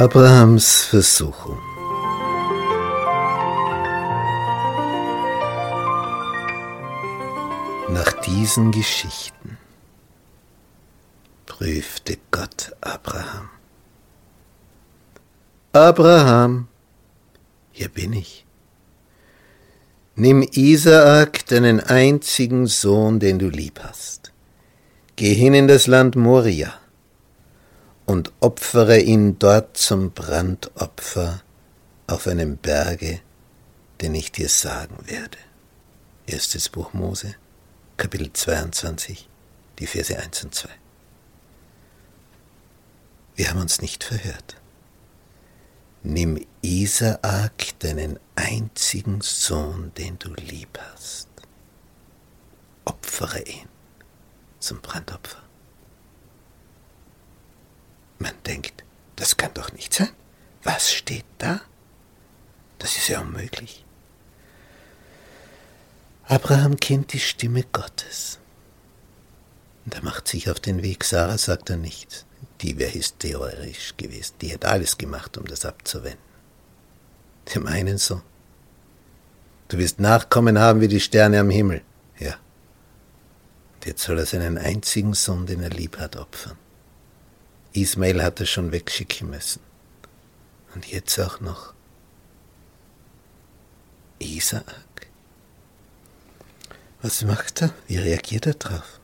Abrahams Versuchung. Nach diesen Geschichten prüfte Gott Abraham. Abraham, hier bin ich. Nimm Isaak, deinen einzigen Sohn, den du lieb hast. Geh hin in das Land Moria und opfere ihn dort zum Brandopfer auf einem Berge, den ich dir sagen werde. Erstes Buch Mose, Kapitel 22, die Verse 1 und 2. Wir haben uns nicht verhört. Nimm Isaak, deinen einzigen Sohn, den du lieb hast. Opfere ihn zum Brandopfer. Man denkt, das kann doch nicht sein. Was steht da? Das ist ja unmöglich. Abraham kennt die Stimme Gottes. Und er macht sich auf den Weg. Sarah sagt er nicht. Die wäre hysterisch gewesen. Die hätte alles gemacht, um das abzuwenden. Dem einen so. Du wirst Nachkommen haben wie die Sterne am Himmel. Ja. Und jetzt soll er seinen einzigen Sohn, den er lieb hat, opfern. Ismail hat er schon wegschicken müssen. Und jetzt auch noch Isaak. Was macht er? Wie reagiert er darauf?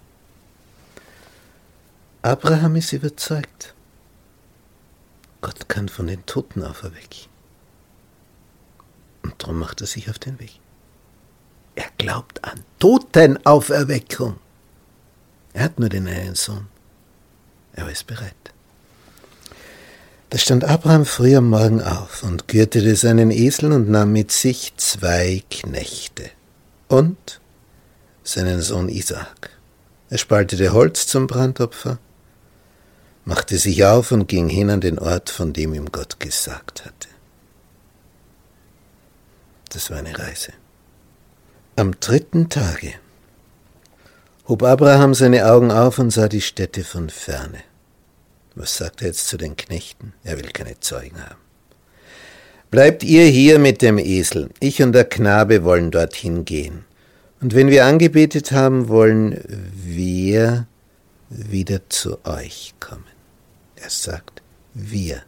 Abraham ist überzeugt. Gott kann von den Toten auferwecken. Und darum macht er sich auf den Weg. Er glaubt an Totenauferweckung. Er hat nur den einen Sohn. Er ist bereit. Da stand Abraham früh am Morgen auf und gürtete seinen Esel und nahm mit sich zwei Knechte und seinen Sohn Isaak. Er spaltete Holz zum Brandopfer, machte sich auf und ging hin an den Ort, von dem ihm Gott gesagt hatte. Das war eine Reise. Am dritten Tage hob Abraham seine Augen auf und sah die Städte von ferne. Was sagt er jetzt zu den Knechten? Er will keine Zeugen haben. Bleibt ihr hier mit dem Esel. Ich und der Knabe wollen dorthin gehen. Und wenn wir angebetet haben, wollen wir wieder zu euch kommen. Er sagt, wir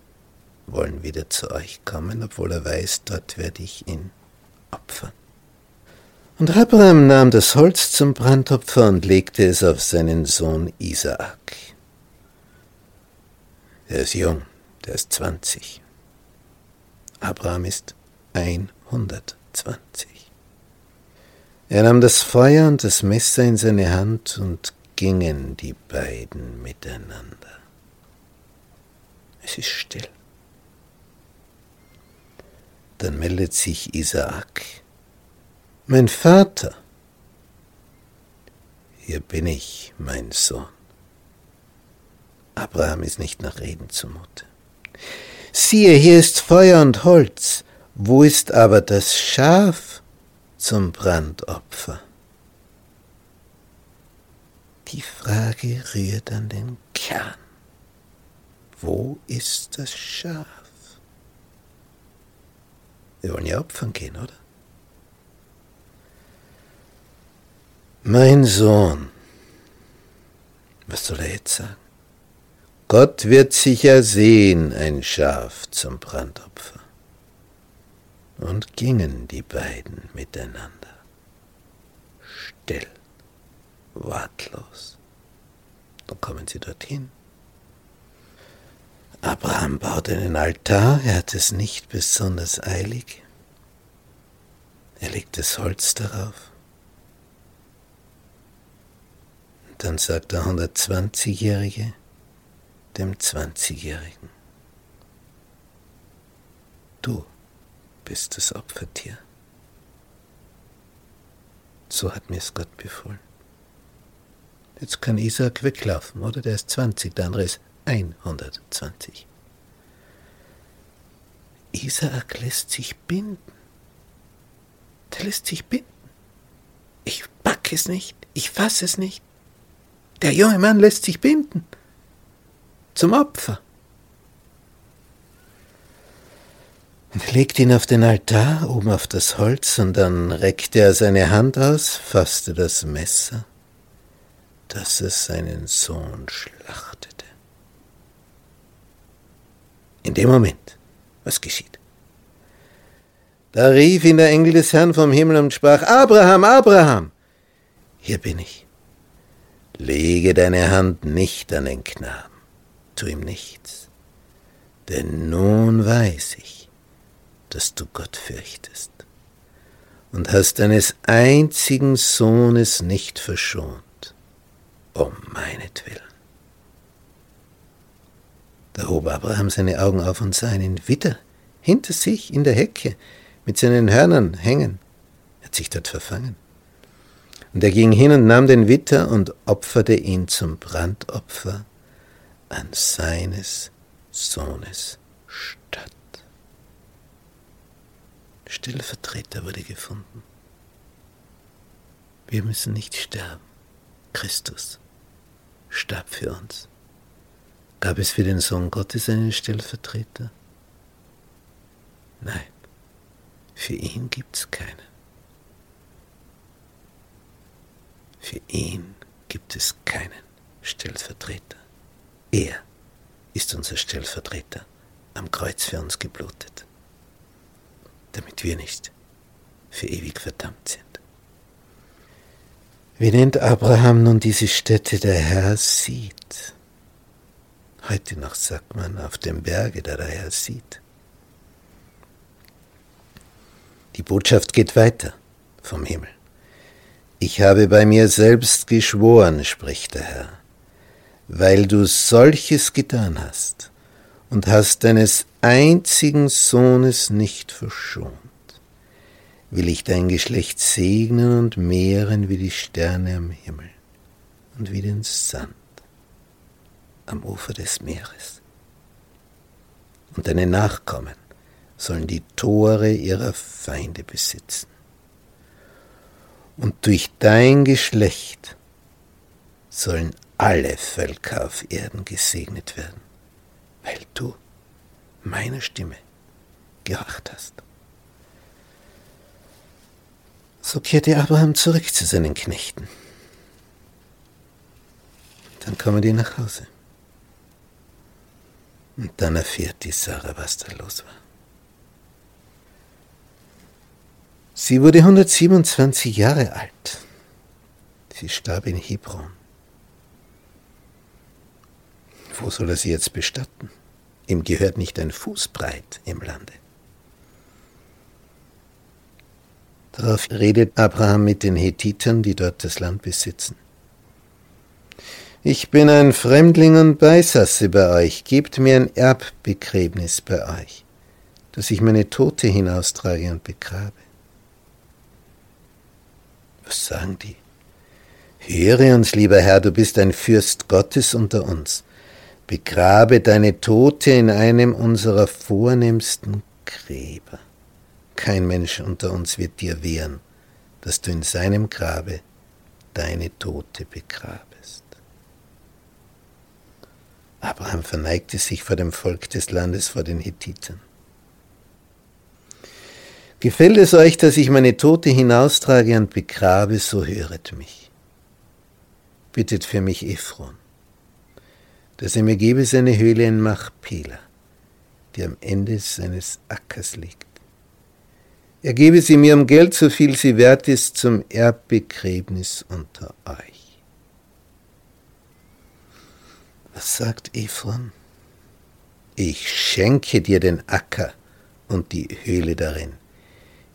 wollen wieder zu euch kommen, obwohl er weiß, dort werde ich ihn opfern. Und Abraham nahm das Holz zum Brandopfer und legte es auf seinen Sohn Isaak. Er ist jung, der ist 20. Abraham ist 120. Er nahm das Feuer und das Messer in seine Hand und gingen die beiden miteinander. Es ist still. Dann meldet sich Isaak. Mein Vater. Hier bin ich, mein Sohn. Abraham ist nicht nach Reden zumute. Siehe, hier ist Feuer und Holz, wo ist aber das Schaf zum Brandopfer? Die Frage rührt an den Kern. Wo ist das Schaf? Wir wollen ja opfern gehen, oder? Mein Sohn, was soll er jetzt sagen? Gott wird sicher sehen, ein Schaf zum Brandopfer. Und gingen die beiden miteinander. Still, wortlos. Dann kommen sie dorthin. Abraham baut einen Altar, er hat es nicht besonders eilig. Er legt das Holz darauf. Und dann sagt der 120-Jährige, dem 20-Jährigen. Du bist das Opfertier. So hat mir es Gott befohlen. Jetzt kann Isaac weglaufen, oder? Der ist 20, der andere ist 120. Isaak lässt sich binden. Der lässt sich binden. Ich pack es nicht, ich fass es nicht. Der junge Mann lässt sich binden. Zum Opfer. Er legt ihn auf den Altar, oben auf das Holz, und dann reckte er seine Hand aus, fasste das Messer, dass es seinen Sohn schlachtete. In dem Moment, was geschieht? Da rief ihn der Engel des Herrn vom Himmel und sprach, Abraham, Abraham, hier bin ich. Lege deine Hand nicht an den Knaben, tu ihm nichts, denn nun weiß ich, dass du Gott fürchtest und hast deines einzigen Sohnes nicht verschont, um meinetwillen. Da hob Abraham seine Augen auf und sah einen Widder hinter sich in der Hecke mit seinen Hörnern hängen. Er hat sich dort verfangen. Und er ging hin und nahm den Witter und opferte ihn zum Brandopfer an seines Sohnes statt. Stellvertreter wurde gefunden. Wir müssen nicht sterben. Christus starb für uns. Gab es für den Sohn Gottes einen Stellvertreter? Nein, für ihn gibt es keinen. Für ihn gibt es keinen Stellvertreter. Er ist unser Stellvertreter, am Kreuz für uns geblutet, damit wir nicht für ewig verdammt sind. Wie nennt Abraham nun diese Stätte der Herr sieht? Heute noch sagt man auf dem Berge, der Herr sieht. Die Botschaft geht weiter vom Himmel. Ich habe bei mir selbst geschworen, spricht der Herr, weil du solches getan hast und hast deines einzigen Sohnes nicht verschont, will ich dein Geschlecht segnen und mehren wie die Sterne am Himmel und wie den Sand am Ufer des Meeres. Und deine Nachkommen sollen die Tore ihrer Feinde besitzen. Und durch dein Geschlecht sollen alle Völker auf Erden gesegnet werden, weil du meiner Stimme gehorcht hast. So kehrte Abraham zurück zu seinen Knechten. Dann kommen die nach Hause. Und dann erfährt die Sarah, was da los war. Sie wurde 127 Jahre alt. Sie starb in Hebron. Wo soll er sie jetzt bestatten? Ihm gehört nicht ein Fußbreit im Lande. Darauf redet Abraham mit den Hethitern, die dort das Land besitzen. Ich bin ein Fremdling und Beisasse bei euch, gebt mir ein Erbbegräbnis bei euch, dass ich meine Tote hinaustrage und begrabe. Was sagen die? Höre uns, lieber Herr, du bist ein Fürst Gottes unter uns. Begrabe deine Tote in einem unserer vornehmsten Gräber. Kein Mensch unter uns wird dir wehren, dass du in seinem Grabe deine Tote begrabest. Abraham verneigte sich vor dem Volk des Landes, vor den Hethitern. Gefällt es euch, dass ich meine Tote hinaustrage und begrabe, so höret mich. Bittet für mich Ephron, dass er mir gebe seine Höhle in Machpela, die am Ende seines Ackers liegt. Er gebe sie mir um Geld, so viel sie wert ist, zum Erbbegräbnis unter euch. Was sagt Ephron? Ich schenke dir den Acker und die Höhle darin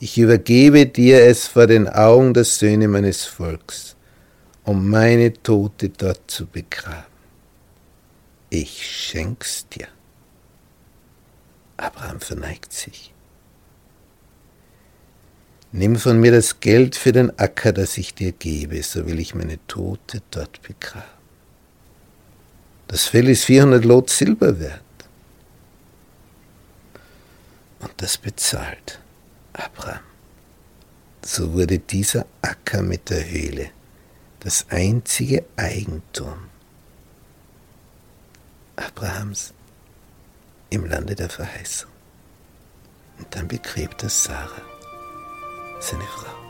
ich übergebe dir es vor den Augen der Söhne meines Volks, um meine Tote dort zu begraben. Ich schenk's dir. Abraham verneigt sich. Nimm von mir das Geld für den Acker, das ich dir gebe, so will ich meine Tote dort begraben. Das Fell ist 400 Lot Silber wert. Und das bezahlt Abraham. So wurde dieser Acker mit der Höhle das einzige Eigentum Abrahams im Lande der Verheißung. Und dann begräbt er Sarah, seine Frau.